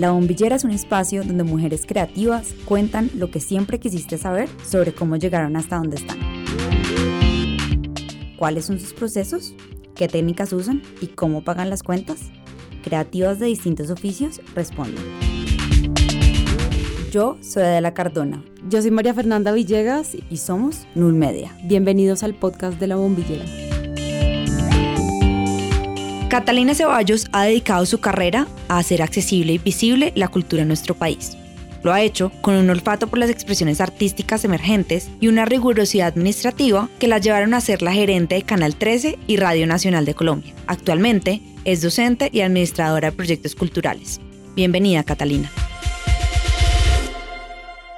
La Bombillera es un espacio donde mujeres creativas cuentan lo que siempre quisiste saber sobre cómo llegaron hasta donde están. ¿Cuáles son sus procesos? ¿Qué técnicas usan? ¿Y cómo pagan las cuentas? Creativas de distintos oficios responden. Yo soy Adela Cardona. Yo soy María Fernanda Villegas y somos Null Media. Bienvenidos al podcast de La Bombillera. Catalina Ceballos ha dedicado su carrera a hacer accesible y visible la cultura en nuestro país. Lo ha hecho con un olfato por las expresiones artísticas emergentes y una rigurosidad administrativa que la llevaron a ser la gerente de Canal 13 y Radio Nacional de Colombia. Actualmente es docente y administradora de proyectos culturales. Bienvenida, Catalina.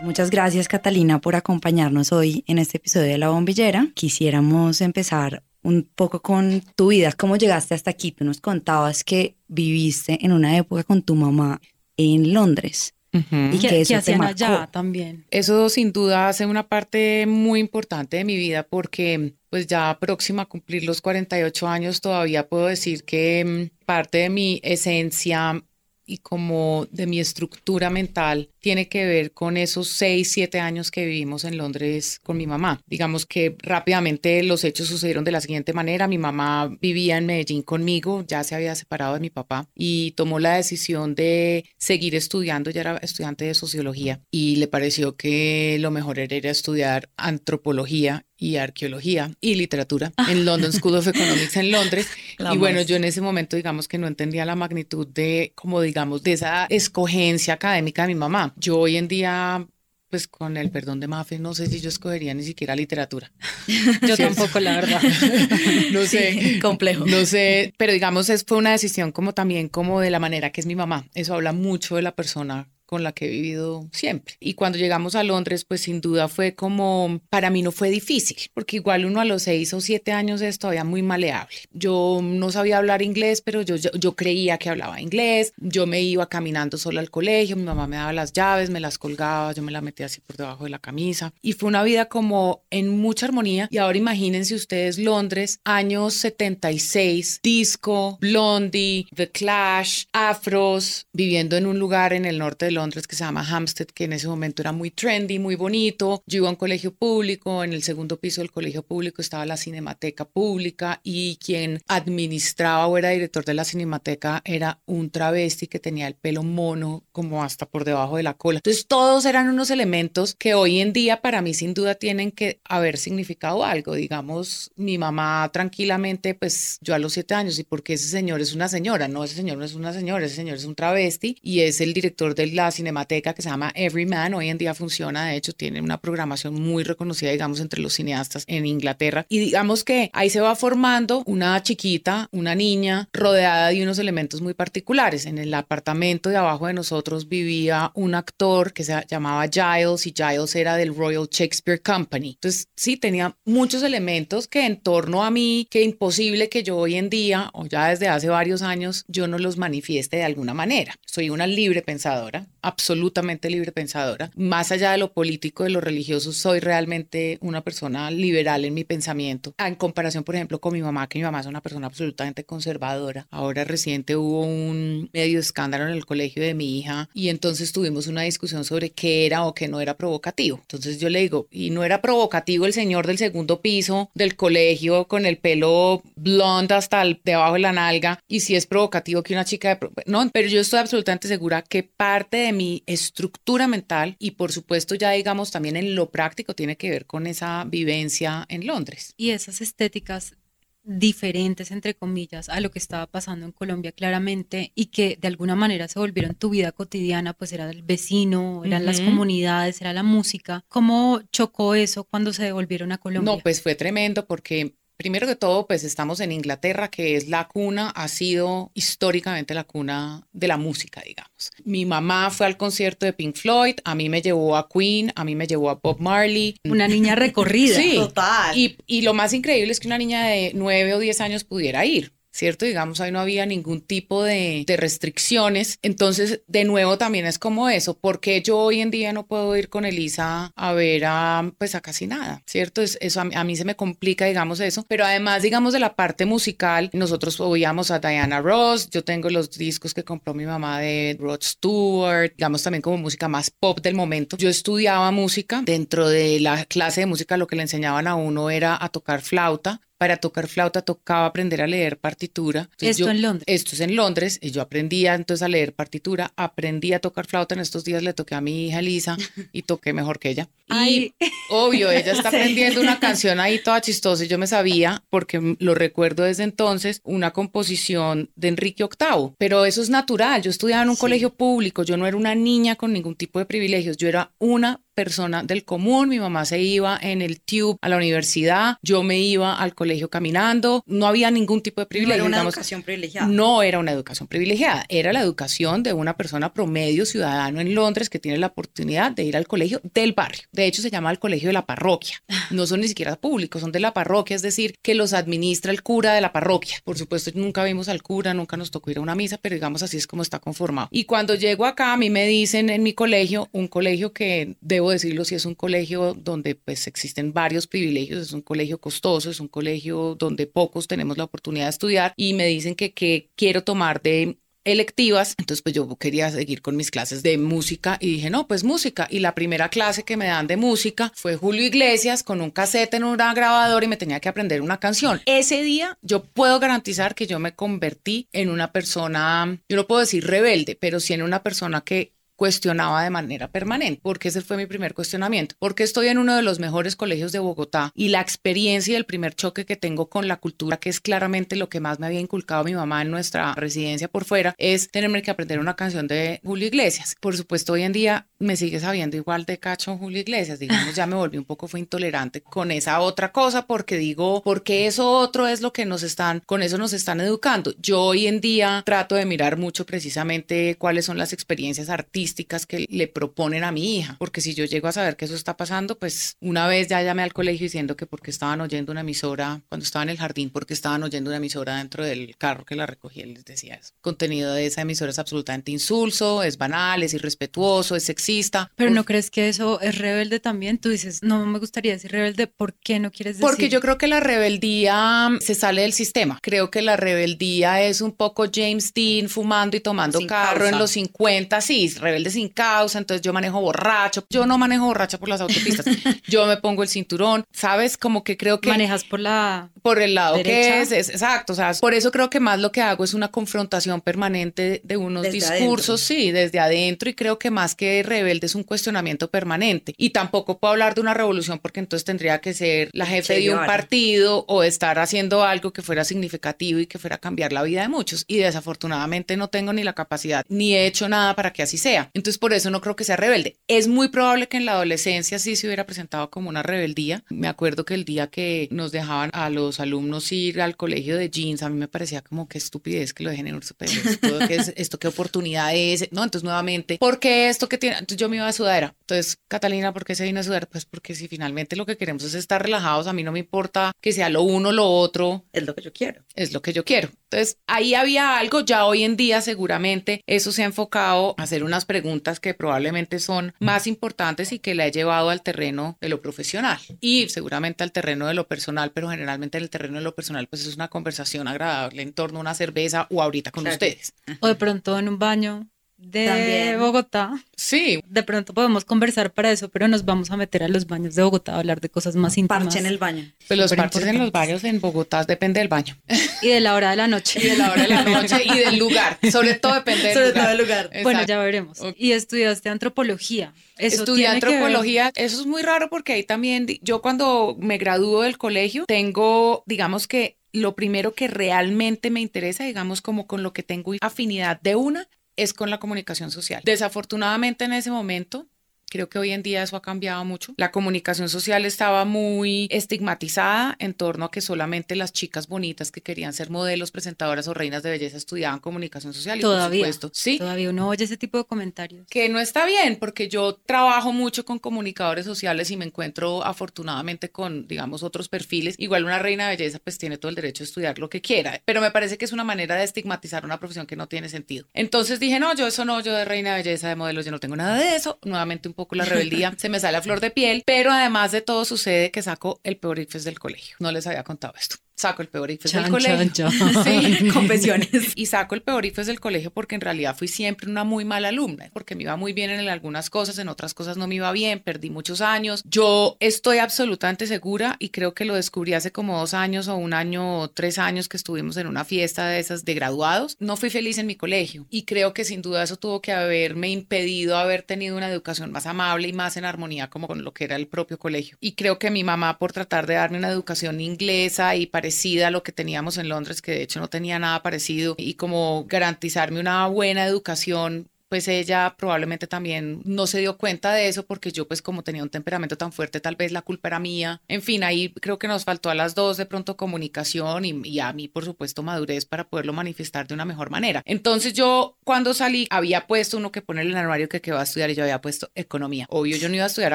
Muchas gracias Catalina por acompañarnos hoy en este episodio de La Bombillera. Quisiéramos empezar un poco con tu vida, cómo llegaste hasta aquí. Tú nos contabas que viviste en una época con tu mamá en Londres. Y que eso hacían allá también. Eso sin duda hace una parte muy importante de mi vida porque pues ya próxima a cumplir los 48 años todavía puedo decir que mm, parte de mi esencia y como de mi estructura mental tiene que ver con esos seis, siete años que vivimos en Londres con mi mamá. Digamos que rápidamente los hechos sucedieron de la siguiente manera. Mi mamá vivía en Medellín conmigo, ya se había separado de mi papá y tomó la decisión de seguir estudiando. Ya era estudiante de sociología y le pareció que lo mejor era estudiar antropología y arqueología y literatura en London School of Economics en Londres. y bueno, yo en ese momento digamos que no entendía la magnitud de, como digamos, de esa escogencia académica de mi mamá. Yo hoy en día pues con el perdón de Mafe, no sé si yo escogería ni siquiera literatura. Yo tampoco, la verdad. no sé. complejo. No sé, pero digamos, es, fue una decisión como también como de la manera que es mi mamá. Eso habla mucho de la persona con la que he vivido siempre. Y cuando llegamos a Londres, pues sin duda fue como, para mí no fue difícil, porque igual uno a los seis o siete años es todavía muy maleable. Yo no sabía hablar inglés, pero yo, yo, creía que hablaba inglés. Yo me iba caminando sola al colegio, mi mamá me daba las llaves, me las colgaba, yo me las metía así por debajo de la camisa. Y fue una vida como en mucha armonía. Y ahora imagínense ustedes Londres, años 76, disco, blondie, The Clash, afros, viviendo en un lugar en el norte de Londres Londres que se llama Hampstead, que en ese momento era muy trendy, muy bonito. Yo iba a un colegio público, en el segundo piso del colegio público estaba la Cinemateca Pública y quien administraba o era director de la Cinemateca era un travesti que tenía el pelo mono como hasta por debajo de la cola. Entonces todos eran unos elementos que hoy en día para mí sin duda tienen que haber significado algo. Digamos, mi mamá tranquilamente, pues yo a los siete años, ¿y porque ese señor es una señora? No, ese señor no es una señora, ese señor es un travesti y es el director de la cinemateca que se llama Everyman. Hoy en día funciona, de hecho, tiene una programación muy reconocida, digamos, entre los cineastas en Inglaterra. Y digamos que ahí se va formando una chiquita, una niña, rodeada de unos elementos muy particulares. En el apartamento de abajo de nosotros vivía un actor que se llamaba Giles y Giles era del Royal Shakespeare Company. Entonces, sí, tenía muchos elementos que en torno a mí, que imposible que yo hoy en día, o ya desde hace varios años, yo no los manifieste de alguna manera. Soy una libre pensadora, absolutamente libre pensadora. Más allá de lo político, de lo religioso, soy realmente una persona liberal en mi pensamiento. En comparación, por ejemplo, con mi mamá, que mi mamá es una persona absolutamente conservadora. Ahora reciente hubo un medio escándalo en el colegio de mi hija y entonces tuvimos una discusión sobre qué era o qué no era provocativo. Entonces yo le digo, y no era provocativo el señor del segundo piso del colegio con el pelo blonde hasta debajo de la nalga y si es provocativo que una chica de... No, pero yo estoy absolutamente segura que parte de mi estructura mental y por supuesto ya digamos también en lo práctico tiene que ver con esa vivencia en Londres. Y esas estéticas diferentes, entre comillas, a lo que estaba pasando en Colombia claramente y que de alguna manera se volvieron tu vida cotidiana, pues era el vecino, eran las comunidades, era la música. ¿Cómo chocó eso cuando se devolvieron a Colombia? No, pues fue tremendo porque Primero que todo, pues estamos en Inglaterra, que es la cuna, ha sido históricamente la cuna de la música, digamos. Mi mamá fue al concierto de Pink Floyd, a mí me llevó a Queen, a mí me llevó a Bob Marley. Una niña recorrida. Sí, total. Y, y lo más increíble es que una niña de nueve o diez años pudiera ir ¿cierto? Digamos, ahí no había ningún tipo de, restricciones. Entonces, de nuevo, también es como eso, porque yo hoy en día no puedo ir con Elisa a ver a, pues, a casi nada, ¿cierto? Es, eso a, mí se me complica, digamos, eso. Pero además, digamos, de la parte musical, nosotros oíamos a Diana Ross, yo tengo los discos que compró mi mamá de Rod Stewart, digamos, también como música más pop del momento. Yo estudiaba música, dentro de la clase de música lo que le enseñaban a uno era a tocar flauta, para tocar flauta tocaba aprender a leer partitura. esto en Londres. Esto es en Londres. Y yo aprendía entonces a leer partitura, aprendí a tocar flauta. En estos días le toqué a mi hija Lisa y toqué mejor que ella. Y obvio, ella está aprendiendo una canción ahí toda chistosa y yo me sabía, porque lo recuerdo desde entonces, una composición de Enrique VIII. Pero eso es natural. Yo estudiaba en un colegio público, yo no era una niña con ningún tipo de privilegios, yo era una persona del común, mi mamá se iba en el tube a la universidad, yo me iba al colegio caminando, no había ningún tipo de privilegio. No era una educación privilegiada. No era una educación privilegiada, era la educación de una persona promedio ciudadano en Londres que tiene la oportunidad de ir al colegio del barrio. De hecho, se llama el colegio de la parroquia. No son ni siquiera públicos, son de la parroquia, es decir, que los administra el cura de la parroquia. Por supuesto, nunca vimos al cura, nunca nos tocó ir a una misa, pero digamos así es como está conformado. Y cuando llego acá, a mí me dicen en mi colegio, un colegio que de debo decirlo, si es un colegio donde pues existen varios privilegios, es un colegio costoso, es un colegio donde pocos tenemos la oportunidad de estudiar y me dicen que, que quiero tomar de electivas, entonces pues yo quería seguir con mis clases de música y dije, no, pues música. Y la primera clase que me dan de música fue Julio Iglesias con un cassette en una grabadora y me tenía que aprender una canción. Ese día yo puedo garantizar que yo me convertí en una persona, yo no puedo decir rebelde, pero sí en una persona que cuestionaba de manera permanente, porque ese fue mi primer cuestionamiento, porque estoy en uno de los mejores colegios de Bogotá y la experiencia y el primer choque que tengo con la cultura, que es claramente lo que más me había inculcado mi mamá en nuestra residencia por fuera, es tenerme que aprender una canción de Julio Iglesias. Por supuesto, hoy en día me sigue sabiendo igual de cacho Julio Iglesias, digamos, ya me volví un poco fue intolerante con esa otra cosa porque digo, porque eso otro es lo que nos están, con eso nos están educando. Yo hoy en día trato de mirar mucho precisamente cuáles son las experiencias artísticas que le proponen a mi hija, porque si yo llego a saber que eso está pasando, pues una vez ya llamé al colegio diciendo que porque estaban oyendo una emisora, cuando estaba en el jardín, porque estaban oyendo una emisora dentro del carro que la recogía, les decía eso. El contenido de esa emisora es absolutamente insulso, es banal, es irrespetuoso, es sexista. Pero ¿no crees que eso es rebelde también? Tú dices, no me gustaría decir rebelde, ¿por qué no quieres decir? Porque yo creo que la rebeldía se sale del sistema. Creo que la rebeldía es un poco James Dean fumando y tomando carro en los 50, sí, rebelde sin causa, entonces yo manejo borracho. Yo no manejo borracha por las autopistas. yo me pongo el cinturón, ¿sabes? Como que creo que... Manejas por la... Por el lado que es, exacto. O sea, por eso creo que más lo que hago es una confrontación permanente de unos discursos, sí, desde adentro y creo que más que rebelde es un cuestionamiento permanente. Y tampoco puedo hablar de una revolución porque entonces tendría que ser la jefe de un partido o estar haciendo algo que fuera significativo y que fuera a cambiar la vida de muchos. Y desafortunadamente no tengo ni la capacidad ni he hecho nada para que así sea. Entonces, por eso no creo que sea rebelde. Es muy probable que en la adolescencia sí se hubiera presentado como una rebeldía. Me acuerdo que el día que nos dejaban a los alumnos ir al colegio de jeans, a mí me parecía como que estupidez que lo dejen en un super. Esto, ¿qué es, esto qué oportunidad es, ¿no? Entonces, nuevamente, ¿por qué esto que tiene? Entonces, yo me iba a sudadera. Entonces, Catalina, ¿por qué se vino a sudar? Pues porque si finalmente lo que queremos es estar relajados, a mí no me importa que sea lo uno o lo otro. Es lo que yo quiero. Es lo que yo quiero. Entonces, ahí había algo, ya hoy en día seguramente eso se ha enfocado a hacer unas preguntas que probablemente son más importantes y que le ha llevado al terreno de lo profesional y seguramente al terreno de lo personal, pero generalmente en el terreno de lo personal pues es una conversación agradable en torno a una cerveza o ahorita con ustedes. O de pronto en un baño de Bogotá. Sí. De pronto podemos conversar para eso, pero nos vamos a meter a los baños de Bogotá a hablar de cosas más íntimas. Parche en el baño. Pues los parches en los baños en Bogotá depende del baño. Y de la hora de la noche. Y de la hora de la noche y del lugar. Sobre todo depende del Sobre lugar. todo del lugar. Bueno, ya veremos. Y estudiaste antropología. Eso Estudié tiene que ver- antropología. Eso es muy raro porque ahí también, yo cuando me gradúo del colegio, tengo, digamos que lo primero que realmente me interesa, digamos como con lo que tengo afinidad de una, es con la comunicación social. Desafortunadamente en ese momento Creo que hoy en día eso ha cambiado mucho. La comunicación social estaba muy estigmatizada en torno a que solamente las chicas bonitas que querían ser modelos, presentadoras o reinas de belleza estudiaban comunicación social. Y todavía, por supuesto, sí. Todavía uno oye ese tipo de comentarios. Que no está bien, porque yo trabajo mucho con comunicadores sociales y me encuentro afortunadamente con, digamos, otros perfiles. Igual una reina de belleza pues tiene todo el derecho a estudiar lo que quiera, pero me parece que es una manera de estigmatizar una profesión que no tiene sentido. Entonces dije, no, yo eso no, yo de reina de belleza, de modelos, yo no tengo nada de eso. Nuevamente un poco la rebeldía se me sale a flor de piel, pero además de todo sucede que saco el peor IFES del colegio. No les había contado esto saco el peor IFES del colegio. Sí, confesiones. Y saco el peor IFES del colegio porque en realidad fui siempre una muy mala alumna, porque me iba muy bien en algunas cosas, en otras cosas no me iba bien, perdí muchos años. Yo estoy absolutamente segura y creo que lo descubrí hace como dos años o un año o tres años que estuvimos en una fiesta de esas de graduados. No fui feliz en mi colegio y creo que sin duda eso tuvo que haberme impedido haber tenido una educación más amable y más en armonía como con lo que era el propio colegio. Y creo que mi mamá por tratar de darme una educación inglesa y parecida a lo que teníamos en Londres, que de hecho no tenía nada parecido, y como garantizarme una buena educación pues ella probablemente también no se dio cuenta de eso porque yo pues como tenía un temperamento tan fuerte, tal vez la culpa era mía. En fin, ahí creo que nos faltó a las dos de pronto comunicación y, a mí por supuesto madurez para poderlo manifestar de una mejor manera. Entonces yo cuando salí había puesto uno que pone en el armario que, que va a estudiar y yo había puesto economía. Obvio yo no iba a estudiar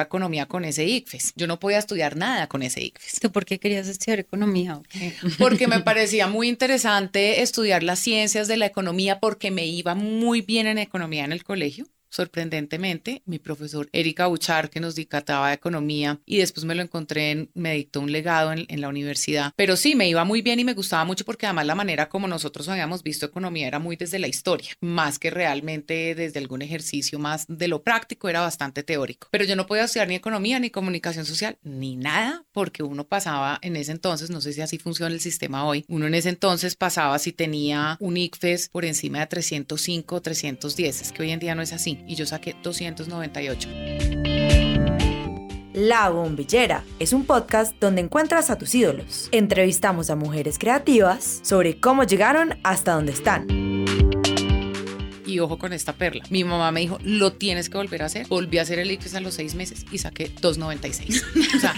economía con ese ICFES. Yo no podía estudiar nada con ese ICFES. ¿Tú por qué querías estudiar economía? Porque me parecía muy interesante estudiar las ciencias de la economía porque me iba muy bien en economía en el colegio sorprendentemente, mi profesor Erika Buchar, que nos dictaba economía y después me lo encontré, en, me dictó un legado en, en, la universidad. Pero sí, me iba muy bien y me gustaba mucho porque además la manera como nosotros habíamos visto economía era muy desde la historia, más que realmente desde algún ejercicio más de lo práctico, era bastante teórico. Pero yo no podía estudiar ni economía, ni comunicación social, ni nada, porque uno pasaba en ese entonces, no sé si así funciona el sistema hoy, uno en ese entonces pasaba si tenía un ICFES por encima de 305 310, es que hoy en día no es así y yo saqué 298. La Bombillera es un podcast donde encuentras a tus ídolos. Entrevistamos a mujeres creativas sobre cómo llegaron hasta donde están y ojo con esta perla. Mi mamá me dijo, lo tienes que volver a hacer. Volví a hacer el ICFES a los seis meses y saqué 2.96. O sea,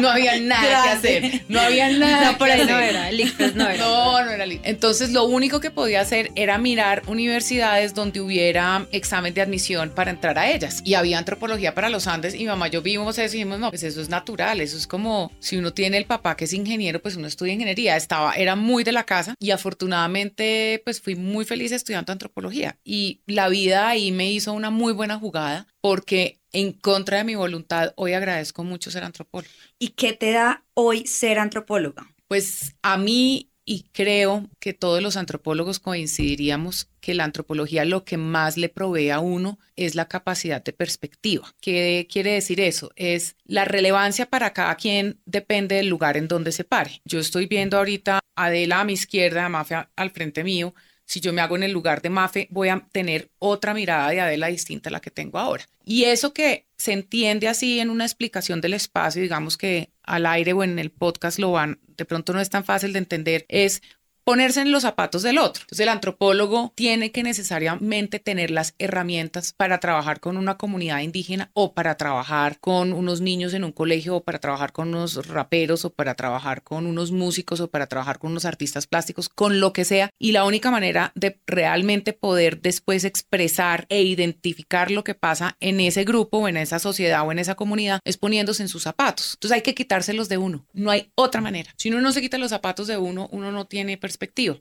no, había nada que hacer. No había nada por ahí no era, el ICFES no era. No, no era el Entonces, lo único que podía hacer era mirar universidades donde hubiera examen de admisión para entrar a ellas. Y había antropología para los Andes y mi mamá, yo vimos eso y dijimos, no, pues eso es natural, eso es como si uno tiene el papá que es ingeniero, pues uno estudia ingeniería. Estaba, era muy de la casa y afortunadamente, pues fui muy feliz estudiando antropología y la vida ahí me hizo una muy buena jugada porque en contra de mi voluntad hoy agradezco mucho ser antropóloga. ¿Y qué te da hoy ser antropóloga? Pues a mí y creo que todos los antropólogos coincidiríamos que la antropología lo que más le provee a uno es la capacidad de perspectiva. ¿Qué quiere decir eso? Es la relevancia para cada quien depende del lugar en donde se pare. Yo estoy viendo ahorita a Adela a mi izquierda, a Mafia al frente mío, si yo me hago en el lugar de Mafe, voy a tener otra mirada de Adela distinta a la que tengo ahora. Y eso que se entiende así en una explicación del espacio, digamos que al aire o en el podcast lo van, de pronto no es tan fácil de entender, es ponerse en los zapatos del otro. Entonces el antropólogo tiene que necesariamente tener las herramientas para trabajar con una comunidad indígena o para trabajar con unos niños en un colegio o para trabajar con unos raperos o para trabajar con unos músicos o para trabajar con unos artistas plásticos, con lo que sea. Y la única manera de realmente poder después expresar e identificar lo que pasa en ese grupo o en esa sociedad o en esa comunidad es poniéndose en sus zapatos. Entonces hay que quitárselos de uno. No hay otra manera. Si uno no se quita los zapatos de uno, uno no tiene.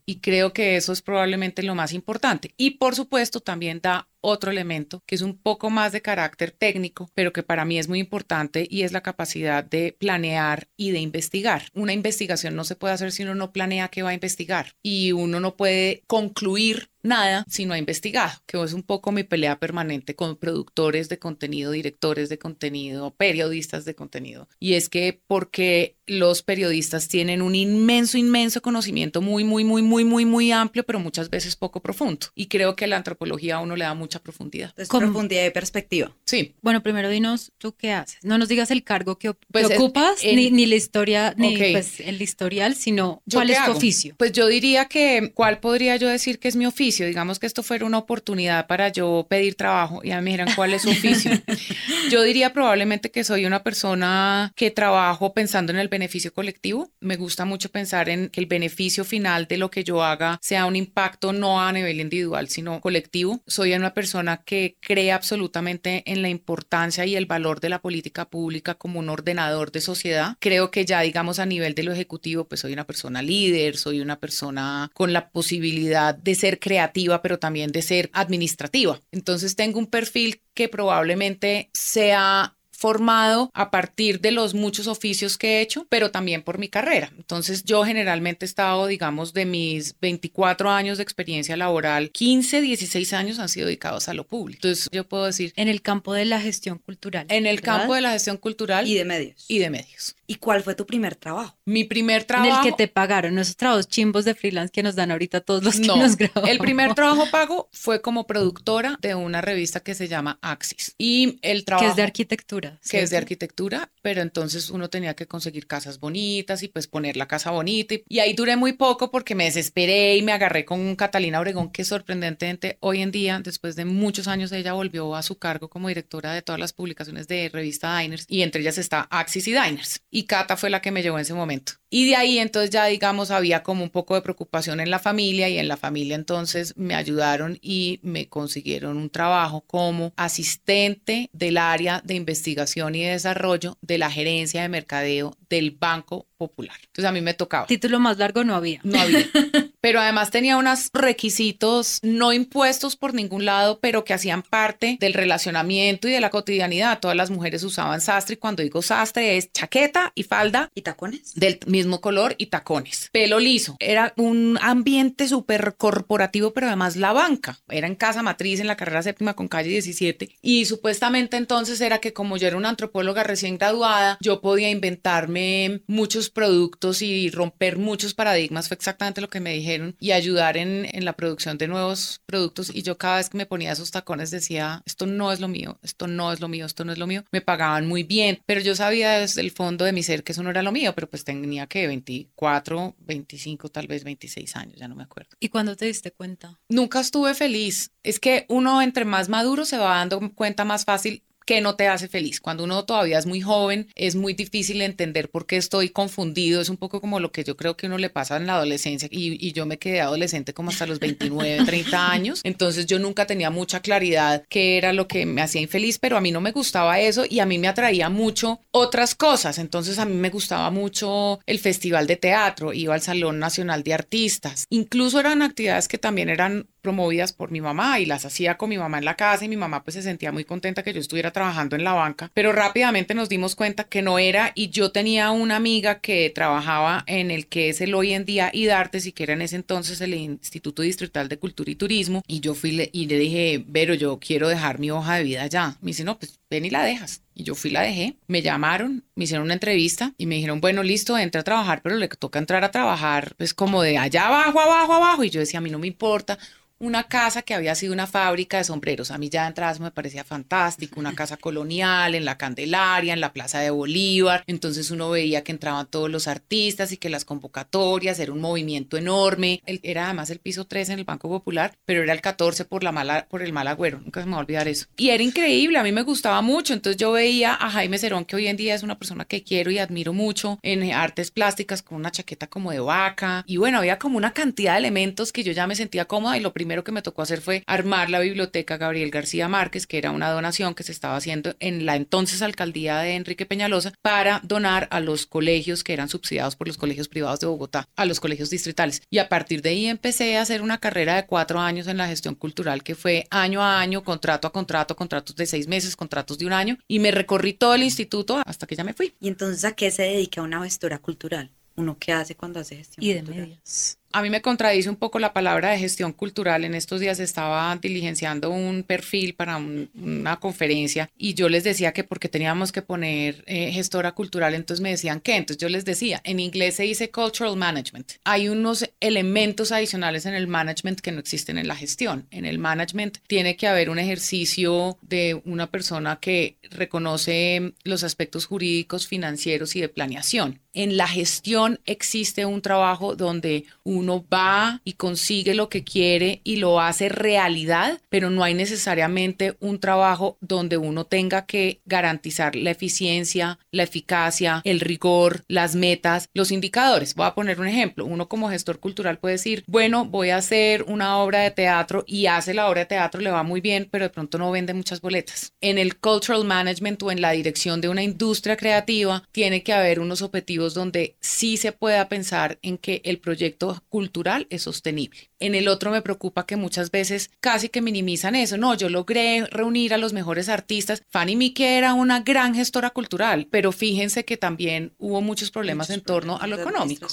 Y creo que eso es probablemente lo más importante. Y por supuesto también da otro elemento que es un poco más de carácter técnico, pero que para mí es muy importante y es la capacidad de planear y de investigar. Una investigación no se puede hacer si uno no planea qué va a investigar y uno no puede concluir nada si no ha investigado, que es un poco mi pelea permanente con productores de contenido, directores de contenido, periodistas de contenido. Y es que porque los periodistas tienen un inmenso, inmenso conocimiento muy, muy, muy, muy, muy, muy amplio, pero muchas veces poco profundo. Y creo que la antropología a uno le da mucho mucha profundidad. Entonces, profundidad y perspectiva. Sí. Bueno, primero dinos tú qué haces. No nos digas el cargo que, pues ocupas, ni, ni, la historia, ni pues el historial, sino cuál es tu oficio. Pues yo diría que, ¿cuál podría yo decir que es mi oficio? Digamos que esto fuera una oportunidad para yo pedir trabajo y a mí me dijeran cuál es su oficio. yo diría probablemente que soy una persona que trabajo pensando en el beneficio colectivo. Me gusta mucho pensar en que el beneficio final de lo que yo haga sea un impacto no a nivel individual, sino colectivo. Soy una persona que cree absolutamente en la importancia y el valor de la política pública como un ordenador de sociedad. Creo que ya, digamos, a nivel de lo ejecutivo, pues soy una persona líder, soy una persona con la posibilidad de ser creativa, pero también de ser administrativa. Entonces tengo un perfil que probablemente sea formado a partir de los muchos oficios que he hecho, pero también por mi carrera. Entonces yo generalmente he estado, digamos, de mis 24 años de experiencia laboral, 15, 16 años han sido dedicados a lo público. Entonces yo puedo decir... En el campo de la gestión cultural. En el campo de la gestión cultural. Y de medios. Y de medios. ¿Y cuál fue tu primer trabajo? Mi primer trabajo. En el que te pagaron, esos trabajos chimbos de freelance que nos dan ahorita todos los que nos grabamos. El primer trabajo pago fue como productora de una revista que se llama Axis. Y el trabajo. Que es de arquitectura. Que es de arquitectura, pero entonces uno tenía que conseguir casas bonitas y pues poner la casa bonita. Y, y ahí duré muy poco porque me desesperé y me agarré con Catalina Obregón, que sorprendentemente hoy en día, después de muchos años, ella volvió a su cargo como directora de todas las publicaciones de revista Diners y entre ellas está Axis y Diners. Y y Cata fue la que me llevó en ese momento. Y de ahí entonces ya digamos había como un poco de preocupación en la familia y en la familia entonces me ayudaron y me consiguieron un trabajo como asistente del área de investigación y desarrollo de la gerencia de mercadeo del Banco Popular. Entonces a mí me tocaba. Título más largo no había. No había. pero además tenía unos requisitos no impuestos por ningún lado, pero que hacían parte del relacionamiento y de la cotidianidad. Todas las mujeres usaban sastre y cuando digo sastre es chaqueta y falda. ¿Y tacones? Del mismo color y tacones. Pelo liso. Era un ambiente súper corporativo, pero además la banca. Era en casa matriz en la carrera séptima con calle 17 y supuestamente entonces era que como yo era una antropóloga recién graduada, yo podía inventarme muchos productos y romper muchos paradigmas. Fue exactamente lo que me dije y ayudar en, en, la producción de nuevos productos. Y yo cada vez que me ponía esos tacones decía, esto no es lo mío, esto no es lo mío, esto no es lo mío. Me pagaban muy bien, pero yo sabía desde el fondo de mi ser que eso no era lo mío, pero pues tenía que 24, 25, tal vez 26 años, ya no me acuerdo. ¿Y cuándo te diste cuenta? Nunca estuve feliz. Es que uno entre más maduro se va dando cuenta más fácil que no te hace feliz. Cuando uno todavía es muy joven, es muy difícil entender por qué estoy confundido. Es un poco como lo que yo creo que uno le pasa en la adolescencia y, y yo me quedé adolescente como hasta los 29, 30 años. Entonces yo nunca tenía mucha claridad qué era lo que me hacía infeliz, pero a mí no me gustaba eso y a mí me atraía mucho otras cosas. Entonces a mí me gustaba mucho el festival de teatro, iba al Salón Nacional de Artistas. Incluso eran actividades que también eran promovidas por mi mamá y las hacía con mi mamá en la casa y mi mamá pues se sentía muy contenta que yo estuviera trabajando en la banca, pero rápidamente nos dimos cuenta que no era y yo tenía una amiga que trabajaba en el que es el hoy en día IDARTES y que era en ese entonces el Instituto Distrital de Cultura y Turismo y yo fui y le dije, pero yo quiero dejar mi hoja de vida ya. Me dice, no, pues ven y la dejas. Y yo fui, la dejé, me llamaron, me hicieron una entrevista y me dijeron, bueno, listo, entra a trabajar, pero le toca entrar a trabajar pues como de allá abajo, abajo, abajo. Y yo decía, a mí no me importa, una casa que había sido una fábrica de sombreros. A mí ya de entrada me parecía fantástico, una casa colonial en la Candelaria, en la Plaza de Bolívar. Entonces uno veía que entraban todos los artistas y que las convocatorias era un movimiento enorme. era además el piso 3 en el Banco Popular, pero era el 14 por, la mala, por el mal agüero. Nunca se me va a olvidar eso. Y era increíble, a mí me gustaba mucho. Entonces yo veía a Jaime Cerón, que hoy en día es una persona que quiero y admiro mucho en artes plásticas con una chaqueta como de vaca. Y bueno, había como una cantidad de elementos que yo ya me sentía cómoda y lo primero que me tocó hacer fue armar la biblioteca Gabriel García Márquez, que era una donación que se estaba haciendo en la entonces alcaldía de Enrique Peñalosa para donar a los colegios que eran subsidiados por los colegios privados de Bogotá, a los colegios distritales. Y a partir de ahí empecé a hacer una carrera de cuatro años en la gestión cultural que fue año a año, contrato a contrato, contratos de seis meses, contratos de un año, y me recorrí todo el instituto hasta que ya me fui. ¿Y entonces a qué se dedica una gestora cultural? ¿Uno qué hace cuando hace gestión Y de medios. A mí me contradice un poco la palabra de gestión cultural. En estos días estaba diligenciando un perfil para una conferencia y yo les decía que porque teníamos que poner eh, gestora cultural, entonces me decían que. Entonces yo les decía, en inglés se dice cultural management. Hay unos elementos adicionales en el management que no existen en la gestión. En el management tiene que haber un ejercicio de una persona que reconoce los aspectos jurídicos, financieros y de planeación. En la gestión existe un trabajo donde uno va y consigue lo que quiere y lo hace realidad, pero no hay necesariamente un trabajo donde uno tenga que garantizar la eficiencia, la eficacia, el rigor, las metas, los indicadores. Voy a poner un ejemplo. Uno como gestor cultural puede decir, bueno, voy a hacer una obra de teatro y hace la obra de teatro, le va muy bien, pero de pronto no vende muchas boletas. En el cultural management o en la dirección de una industria creativa, tiene que haber unos objetivos donde sí se pueda pensar en que el proyecto cultural es sostenible. En el otro me preocupa que muchas veces casi que minimizan eso. No, yo logré reunir a los mejores artistas. Fanny Mique era una gran gestora cultural, pero fíjense que también hubo muchos problemas en torno a lo económico.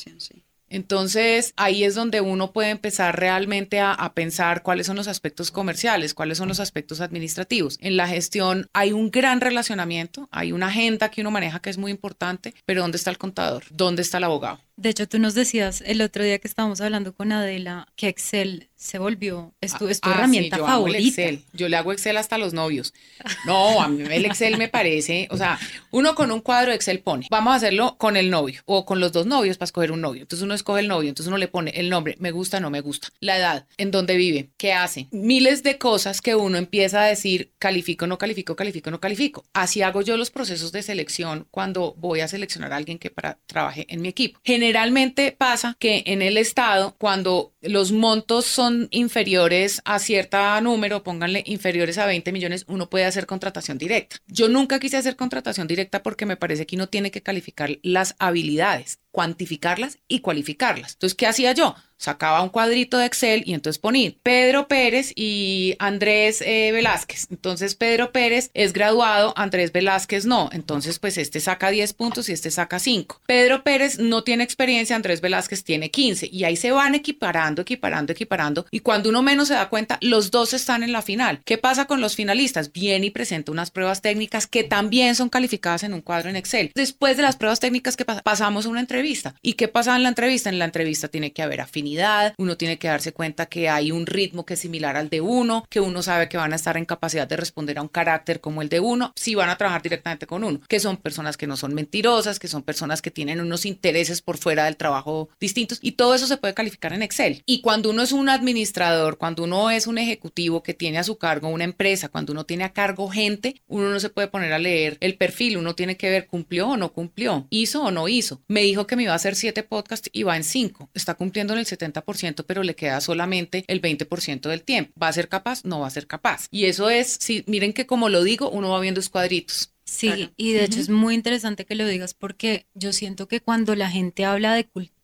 Entonces, ahí es donde uno puede empezar realmente a, pensar cuáles son los aspectos comerciales, cuáles son los aspectos administrativos. En la gestión hay un gran relacionamiento, hay una agenda que uno maneja que es muy importante, pero ¿dónde está el contador? ¿Dónde está el abogado? De hecho, tú nos decías el otro día que estábamos hablando con Adela que Excel se volvió, es tu, es tu ah, herramienta yo favorita. Excel. Yo le hago Excel hasta los novios. No, a mí el Excel me parece, o sea, uno con un cuadro de Excel pone, vamos a hacerlo con el novio o con los dos novios para escoger un novio. Entonces uno escoge el novio, entonces uno le pone el nombre, me gusta, no me gusta, la edad, en dónde vive, qué hace. Miles de cosas que uno empieza a decir, califico, no califico, califico, no califico. Así hago yo los procesos de selección cuando voy a seleccionar a alguien que para, trabaje en mi equipo. Generalmente pasa que en el estado, cuando los montos son inferiores a cierta número, pónganle inferiores a 20 millones, uno puede hacer contratación directa. Yo nunca quise hacer contratación directa porque me parece que uno tiene que calificar las habilidades, cuantificarlas y cualificarlas. Entonces, ¿qué hacía yo? sacaba un cuadrito de Excel y entonces ponía Pedro Pérez y Andrés eh, Velázquez. Entonces Pedro Pérez es graduado, Andrés Velázquez no. Entonces pues este saca 10 puntos y este saca 5. Pedro Pérez no tiene experiencia, Andrés Velázquez tiene 15 y ahí se van equiparando, equiparando, equiparando y cuando uno menos se da cuenta, los dos están en la final. ¿Qué pasa con los finalistas? Viene y presenta unas pruebas técnicas que también son calificadas en un cuadro en Excel. Después de las pruebas técnicas que pasamos una entrevista. ¿Y qué pasa en la entrevista? En la entrevista tiene que haber afinidad uno tiene que darse cuenta que hay un ritmo que es similar al de uno, que uno sabe que van a estar en capacidad de responder a un carácter como el de uno, si van a trabajar directamente con uno, que son personas que no son mentirosas, que son personas que tienen unos intereses por fuera del trabajo distintos y todo eso se puede calificar en Excel. Y cuando uno es un administrador, cuando uno es un ejecutivo que tiene a su cargo una empresa, cuando uno tiene a cargo gente, uno no se puede poner a leer el perfil, uno tiene que ver cumplió o no cumplió, hizo o no hizo. Me dijo que me iba a hacer siete podcasts y va en cinco, está cumpliendo en el 70%, pero le queda solamente el 20% del tiempo. ¿Va a ser capaz? No va a ser capaz. Y eso es, si miren que como lo digo, uno va viendo cuadritos. Sí, y de hecho es muy interesante que lo digas porque yo siento que cuando la gente habla de cultura,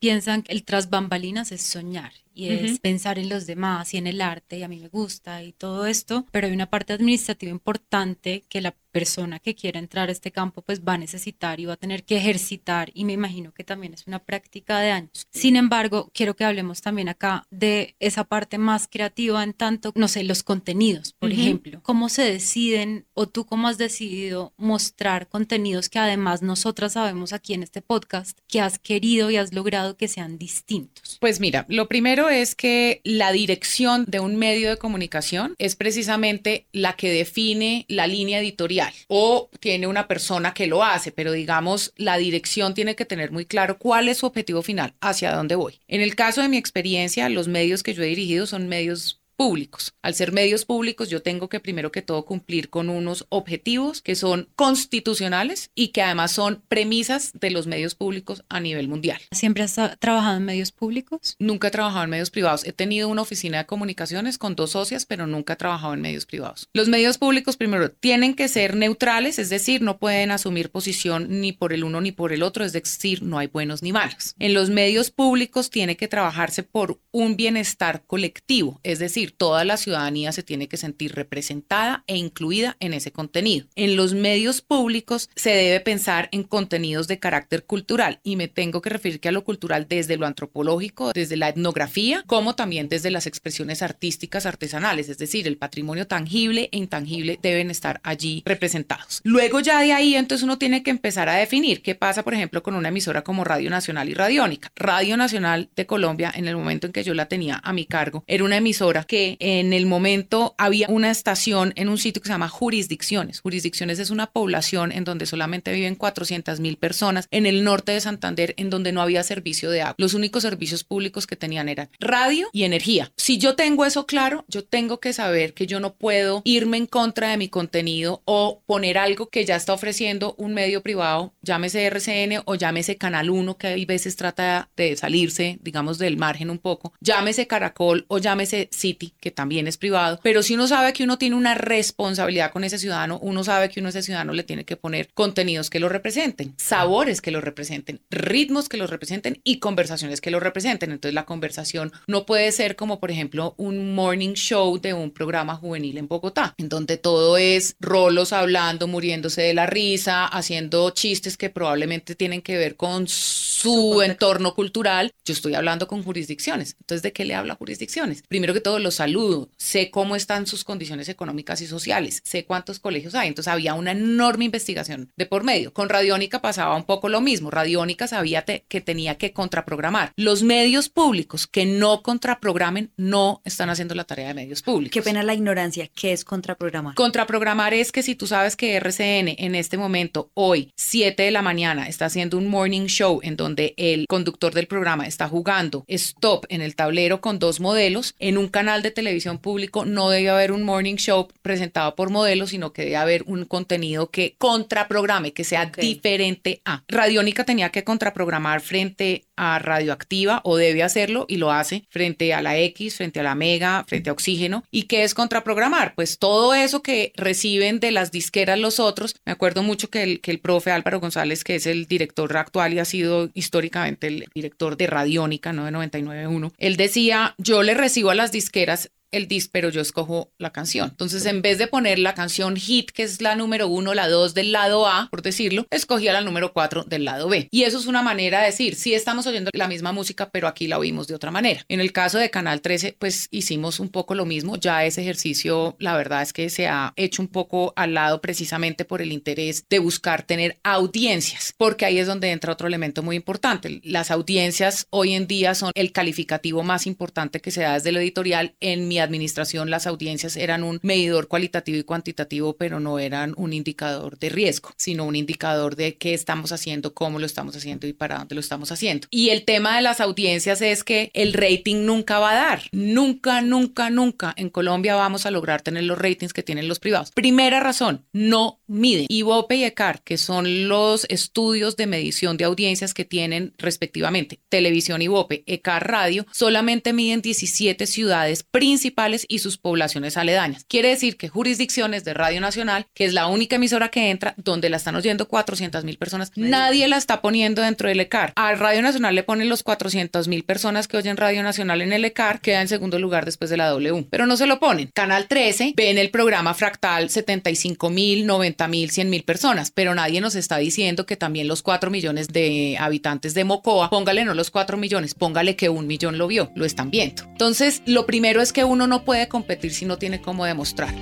piensan que el tras bambalinas es soñar y es pensar en los demás y en el arte y a mí me gusta y todo esto, pero hay una parte administrativa importante que la persona que quiera entrar a este campo pues va a necesitar y va a tener que ejercitar y me imagino que también es una práctica de años. Sin embargo, quiero que hablemos también acá de esa parte más creativa en tanto, no sé, los contenidos, por ejemplo, cómo se deciden o tú cómo has decidido mostrar contenidos que además nosotras sabemos aquí en este podcast que has querido y has logrado que sean distintos. Pues mira, lo primero es que la dirección de un medio de comunicación es precisamente la que define la línea editorial o tiene una persona que lo hace, pero digamos, la dirección tiene que tener muy claro cuál es su objetivo final, hacia dónde voy. En el caso de mi experiencia, los medios que yo he dirigido son medios públicos. Al ser medios públicos, yo tengo que primero que todo cumplir con unos objetivos que son constitucionales y que además son premisas de los medios públicos a nivel mundial. ¿Siempre has trabajado en medios públicos? Nunca he trabajado en medios privados. He tenido una oficina de comunicaciones con dos socias, pero nunca he trabajado en medios privados. Los medios públicos primero tienen que ser neutrales, es decir, no pueden asumir posición ni por el uno ni por el otro, es decir, no hay buenos ni malos. En los medios públicos tiene que trabajarse por un bienestar colectivo, es decir, toda la ciudadanía se tiene que sentir representada e incluida en ese contenido. En los medios públicos se debe pensar en contenidos de carácter cultural y me tengo que referir que a lo cultural desde lo antropológico, desde la etnografía, como también desde las expresiones artísticas artesanales, es decir, el patrimonio tangible e intangible deben estar allí representados. Luego ya de ahí entonces uno tiene que empezar a definir qué pasa, por ejemplo, con una emisora como Radio Nacional y Radiónica. Radio Nacional de Colombia, en el momento en que yo la tenía a mi cargo, era una emisora que en el momento había una estación en un sitio que se llama Jurisdicciones. Jurisdicciones es una población en donde solamente viven 400 mil personas en el norte de Santander, en donde no había servicio de agua. Los únicos servicios públicos que tenían eran radio y energía. Si yo tengo eso claro, yo tengo que saber que yo no puedo irme en contra de mi contenido o poner algo que ya está ofreciendo un medio privado, llámese RCN o llámese Canal 1, que hay veces trata de salirse, digamos, del margen un poco, llámese Caracol o llámese City, que también es privado, pero si uno sabe que uno tiene una responsabilidad con ese ciudadano, uno sabe que uno a ese ciudadano le tiene que poner contenidos que lo representen, sabores que lo representen, ritmos que lo representen y conversaciones que lo representen. Entonces la conversación no puede ser como, por ejemplo, un morning show de un programa juvenil en Bogotá, en donde todo es rolos hablando, muriéndose de la risa, haciendo chistes que probablemente tienen que ver con su entorno cultural. Yo estoy hablando con jurisdicciones. Entonces, ¿de qué le habla jurisdicciones? Primero que todo, los saludo, sé cómo están sus condiciones económicas y sociales, sé cuántos colegios hay. Entonces, había una enorme investigación de por medio. Con Radiónica pasaba un poco lo mismo. Radiónica sabía que tenía que contraprogramar. Los medios públicos que no contraprogramen no están haciendo la tarea de medios públicos. Qué pena la ignorancia. ¿Qué es contraprogramar? Contraprogramar es que si tú sabes que RCN en este momento, hoy, 7 de la mañana, está haciendo un morning show en donde el conductor del programa está jugando stop en el tablero con dos modelos, en un canal de televisión público no debe haber un morning show presentado por modelos, sino que debe haber un contenido que contraprograme, que sea diferente a. Radiónica tenía que contraprogramar frente a Radioactiva o debe hacerlo y lo hace frente a la X, frente a la Mega, frente a Oxígeno. ¿Y qué es contraprogramar? Pues todo eso que reciben de las disqueras los otros. Me acuerdo mucho que el, que el profe Álvaro González, que es el director actual y ha sido históricamente el director de Radiónica, ¿no? De 99.1, él decía, yo le recibo a las disqueras el disc, pero yo escojo la canción. Entonces, en vez de poner la canción hit, que es la número uno, la dos del lado A, por decirlo, escogía la número cuatro del lado B. Y eso es una manera de decir, sí estamos oyendo la misma música, pero aquí la oímos de otra manera. En el caso de Canal 13, pues hicimos un poco lo mismo. Ya ese ejercicio, la verdad es que se ha hecho un poco al lado precisamente por el interés de buscar tener audiencias, porque ahí es donde entra otro elemento muy importante. Las audiencias hoy en día son el calificativo más importante que se da desde lo editorial en mi administración las audiencias eran un medidor cualitativo y cuantitativo, pero no eran un indicador de riesgo, sino un indicador de qué estamos haciendo, cómo lo estamos haciendo y para dónde lo estamos haciendo. Y el tema de las audiencias es que el rating nunca va a dar, nunca, nunca, nunca en Colombia vamos a lograr tener los ratings que tienen los privados. Primera razón, no miden. IVOPE y ECAR, que son los estudios de medición de audiencias que tienen respectivamente televisión IVOPE, ECAR Radio, solamente miden 17 ciudades principales y sus poblaciones aledañas. Quiere decir que jurisdicciones de Radio Nacional, que es la única emisora que entra, donde la están oyendo 400 mil personas, nadie la está poniendo dentro del ECAR. A Radio Nacional le ponen los 400 mil personas que oyen Radio Nacional en el ECAR, queda en segundo lugar después de la W, pero no se lo ponen. Canal 13 ven el programa Fractal 75 mil, 90 mil, 100 mil personas, pero nadie nos está diciendo que también los 4 millones de habitantes de Mocoa, póngale no los 4 millones, póngale que un millón lo vio, lo están viendo. Entonces, lo primero es que uno no puede competir si no tiene cómo demostrar.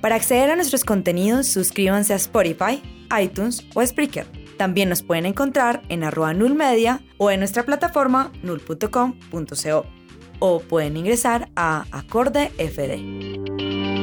Para acceder a nuestros contenidos, suscríbanse a Spotify, iTunes o Spreaker. También nos pueden encontrar en arroba nullmedia o en nuestra plataforma null.com.co o pueden ingresar a Acorde FD.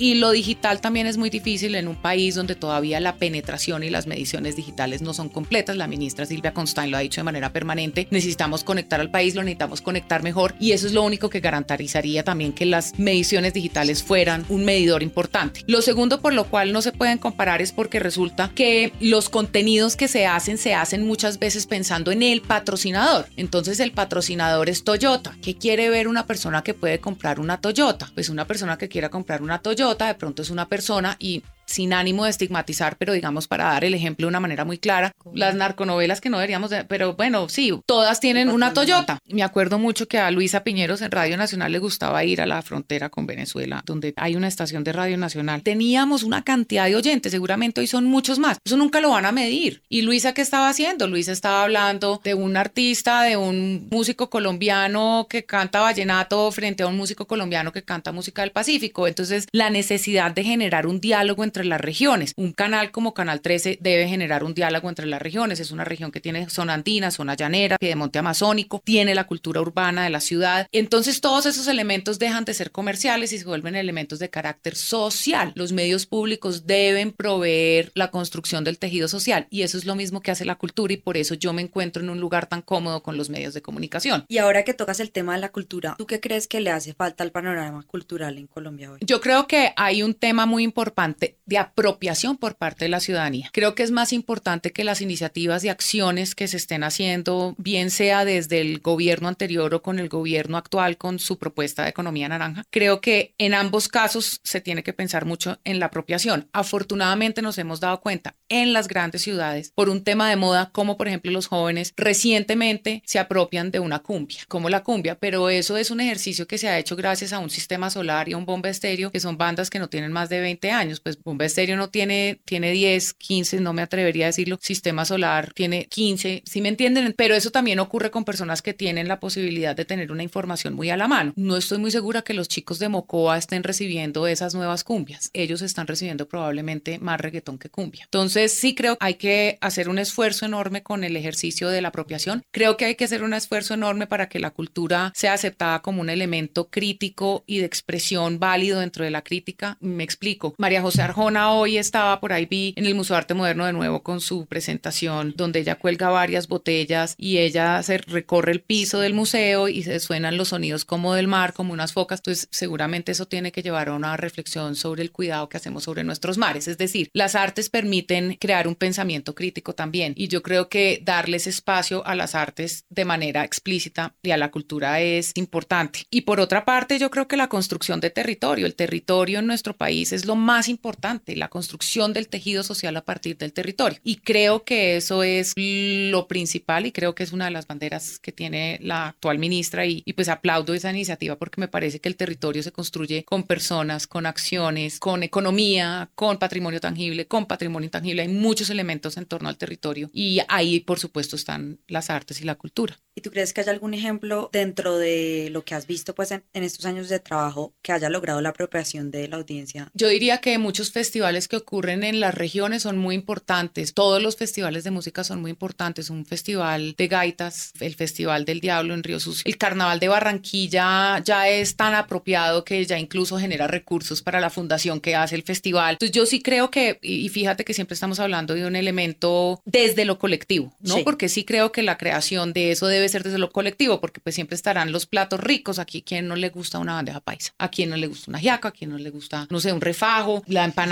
Y lo digital también es muy difícil en un país donde todavía la penetración y las mediciones digitales no son completas. La ministra Silvia Constant lo ha dicho de manera permanente. Necesitamos conectar al país, lo necesitamos conectar mejor y eso es lo único que garantizaría también que las mediciones digitales fueran un medidor importante. Lo segundo por lo cual no se pueden comparar es porque resulta que los contenidos que se hacen se hacen muchas veces pensando en el patrocinador. Entonces el patrocinador es Toyota. ¿Qué quiere ver una persona que puede comprar una Toyota? Pues una persona que quiera comprar una Toyota de pronto es una persona y sin ánimo de estigmatizar, pero digamos para dar el ejemplo de una manera muy clara, las narconovelas que no deberíamos, de, pero bueno, sí, todas tienen una Toyota. Me acuerdo mucho que a Luisa Piñeros en Radio Nacional le gustaba ir a la frontera con Venezuela, donde hay una estación de Radio Nacional. Teníamos una cantidad de oyentes, seguramente hoy son muchos más. Eso nunca lo van a medir. ¿Y Luisa qué estaba haciendo? Luisa estaba hablando de un artista, de un músico colombiano que canta vallenato frente a un músico colombiano que canta música del Pacífico. Entonces, la necesidad de generar un diálogo entre las regiones. Un canal como Canal 13 debe generar un diálogo entre las regiones. Es una región que tiene zona andina, zona llanera, de monte amazónico, tiene la cultura urbana de la ciudad. Entonces, todos esos elementos dejan de ser comerciales y se vuelven elementos de carácter social. Los medios públicos deben proveer la construcción del tejido social y eso es lo mismo que hace la cultura y por eso yo me encuentro en un lugar tan cómodo con los medios de comunicación. Y ahora que tocas el tema de la cultura, ¿tú qué crees que le hace falta al panorama cultural en Colombia hoy? Yo creo que hay un tema muy importante de apropiación por parte de la ciudadanía. Creo que es más importante que las iniciativas y acciones que se estén haciendo, bien sea desde el gobierno anterior o con el gobierno actual con su propuesta de economía naranja. Creo que en ambos casos se tiene que pensar mucho en la apropiación. Afortunadamente nos hemos dado cuenta en las grandes ciudades por un tema de moda, como por ejemplo los jóvenes recientemente se apropian de una cumbia, como la cumbia, pero eso es un ejercicio que se ha hecho gracias a un sistema solar y a un bomba estéreo, que son bandas que no tienen más de 20 años, pues estéreo no tiene, tiene 10, 15, no me atrevería a decirlo, sistema solar tiene 15, si me entienden, pero eso también ocurre con personas que tienen la posibilidad de tener una información muy a la mano. No estoy muy segura que los chicos de Mocoa estén recibiendo esas nuevas cumbias, ellos están recibiendo probablemente más reggaetón que cumbia. Entonces sí creo que hay que hacer un esfuerzo enorme con el ejercicio de la apropiación, creo que hay que hacer un esfuerzo enorme para que la cultura sea aceptada como un elemento crítico y de expresión válido dentro de la crítica. Me explico. María José Arjona hoy estaba por ahí, vi en el Museo de Arte Moderno de nuevo con su presentación donde ella cuelga varias botellas y ella se recorre el piso del museo y se suenan los sonidos como del mar, como unas focas. Entonces seguramente eso tiene que llevar a una reflexión sobre el cuidado que hacemos sobre nuestros mares. Es decir, las artes permiten crear un pensamiento crítico también y yo creo que darles espacio a las artes de manera explícita y a la cultura es importante. Y por otra parte, yo creo que la construcción de territorio, el territorio en nuestro país es lo más importante, la construcción del tejido social a partir del territorio. Y creo que eso es lo principal y creo que es una de las banderas que tiene la actual ministra y, y pues aplaudo esa iniciativa porque me parece que el territorio se construye con personas, con acciones, con economía, con patrimonio tangible, con patrimonio intangible. Hay muchos elementos en torno al territorio y ahí, por supuesto, están las artes y la cultura. ¿Y tú crees que hay algún ejemplo dentro de lo que has visto pues en, en, estos años de trabajo que haya logrado la apropiación de la audiencia? Yo diría que muchos festivales que ocurren en las regiones son muy importantes. Todos los festivales de música son muy importantes. Un festival de gaitas, el Festival del Diablo en Río Sucio, el Carnaval de Barranquilla ya es tan apropiado que ya incluso genera recursos para la fundación que hace el festival. Entonces yo sí creo que, y fíjate que siempre estamos hablando de un elemento desde lo colectivo, ¿no? Sí. Porque sí creo que la creación de eso debe ser desde lo colectivo, porque pues siempre estarán los platos ricos. Aquí, quien no le gusta una bandeja paisa? ¿A quien no le gusta una yaca? ¿A quien no le gusta, no sé, un refajo, la empanada?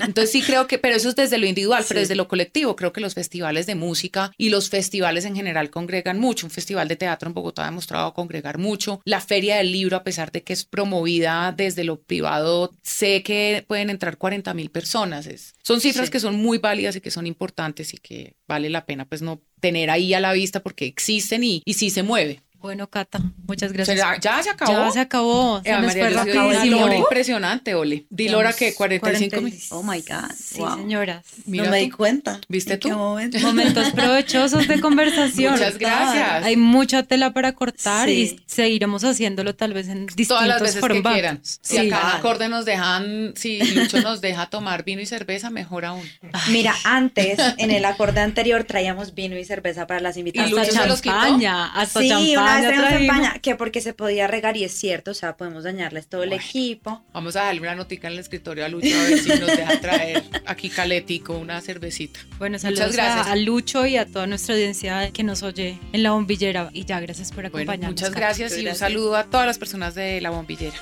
Entonces sí creo que, pero eso es desde lo individual, sí. pero desde lo colectivo, creo que los festivales de música y los festivales en general congregan mucho. Un festival de teatro en Bogotá ha demostrado congregar mucho. La feria del libro, a pesar de que es promovida desde lo privado, sé que pueden entrar 40 mil personas. Es, son cifras sí. que son muy válidas y que son importantes y que vale la pena pues no tener ahí a la vista porque existen y, y sí se mueve. Bueno, Cata, muchas gracias. ¿Ya, ya se acabó? Ya se acabó. Se eh, nos María, fue rapidísimo. impresionante, Oli. Dilora que 45 minutos. Oh my God. Sí, wow. señoras. Mira no me di cuenta. ¿Viste tú? Momento? Momentos provechosos de conversación. Muchas gracias. Hay mucha tela para cortar sí. y seguiremos haciéndolo tal vez en distintos Todas las veces formatos. que quieran. Si sí. acá en acorde nos dejan, si Lucho nos deja tomar vino y cerveza, mejor aún. Ay. Mira, antes, en el acorde anterior, traíamos vino y cerveza para las invitadas. Y Lucho hasta se los champaña, hasta sí, champaña. Una vez trajimos. champaña, que porque se podía regar y es cierto, o sea, podemos dañarles todo el equipo. Vamos a darle una notica en el escritorio a Lucho a ver si nos deja traer aquí caletico una cervecita. Bueno, saludos Muchas gracias. A, a Lucho y a toda nuestra audiencia que nos oye en la bombillera. Y ya, gracias por Bueno, acompañarnos. muchas gracias y un saludo a todas las personas de la bombillera.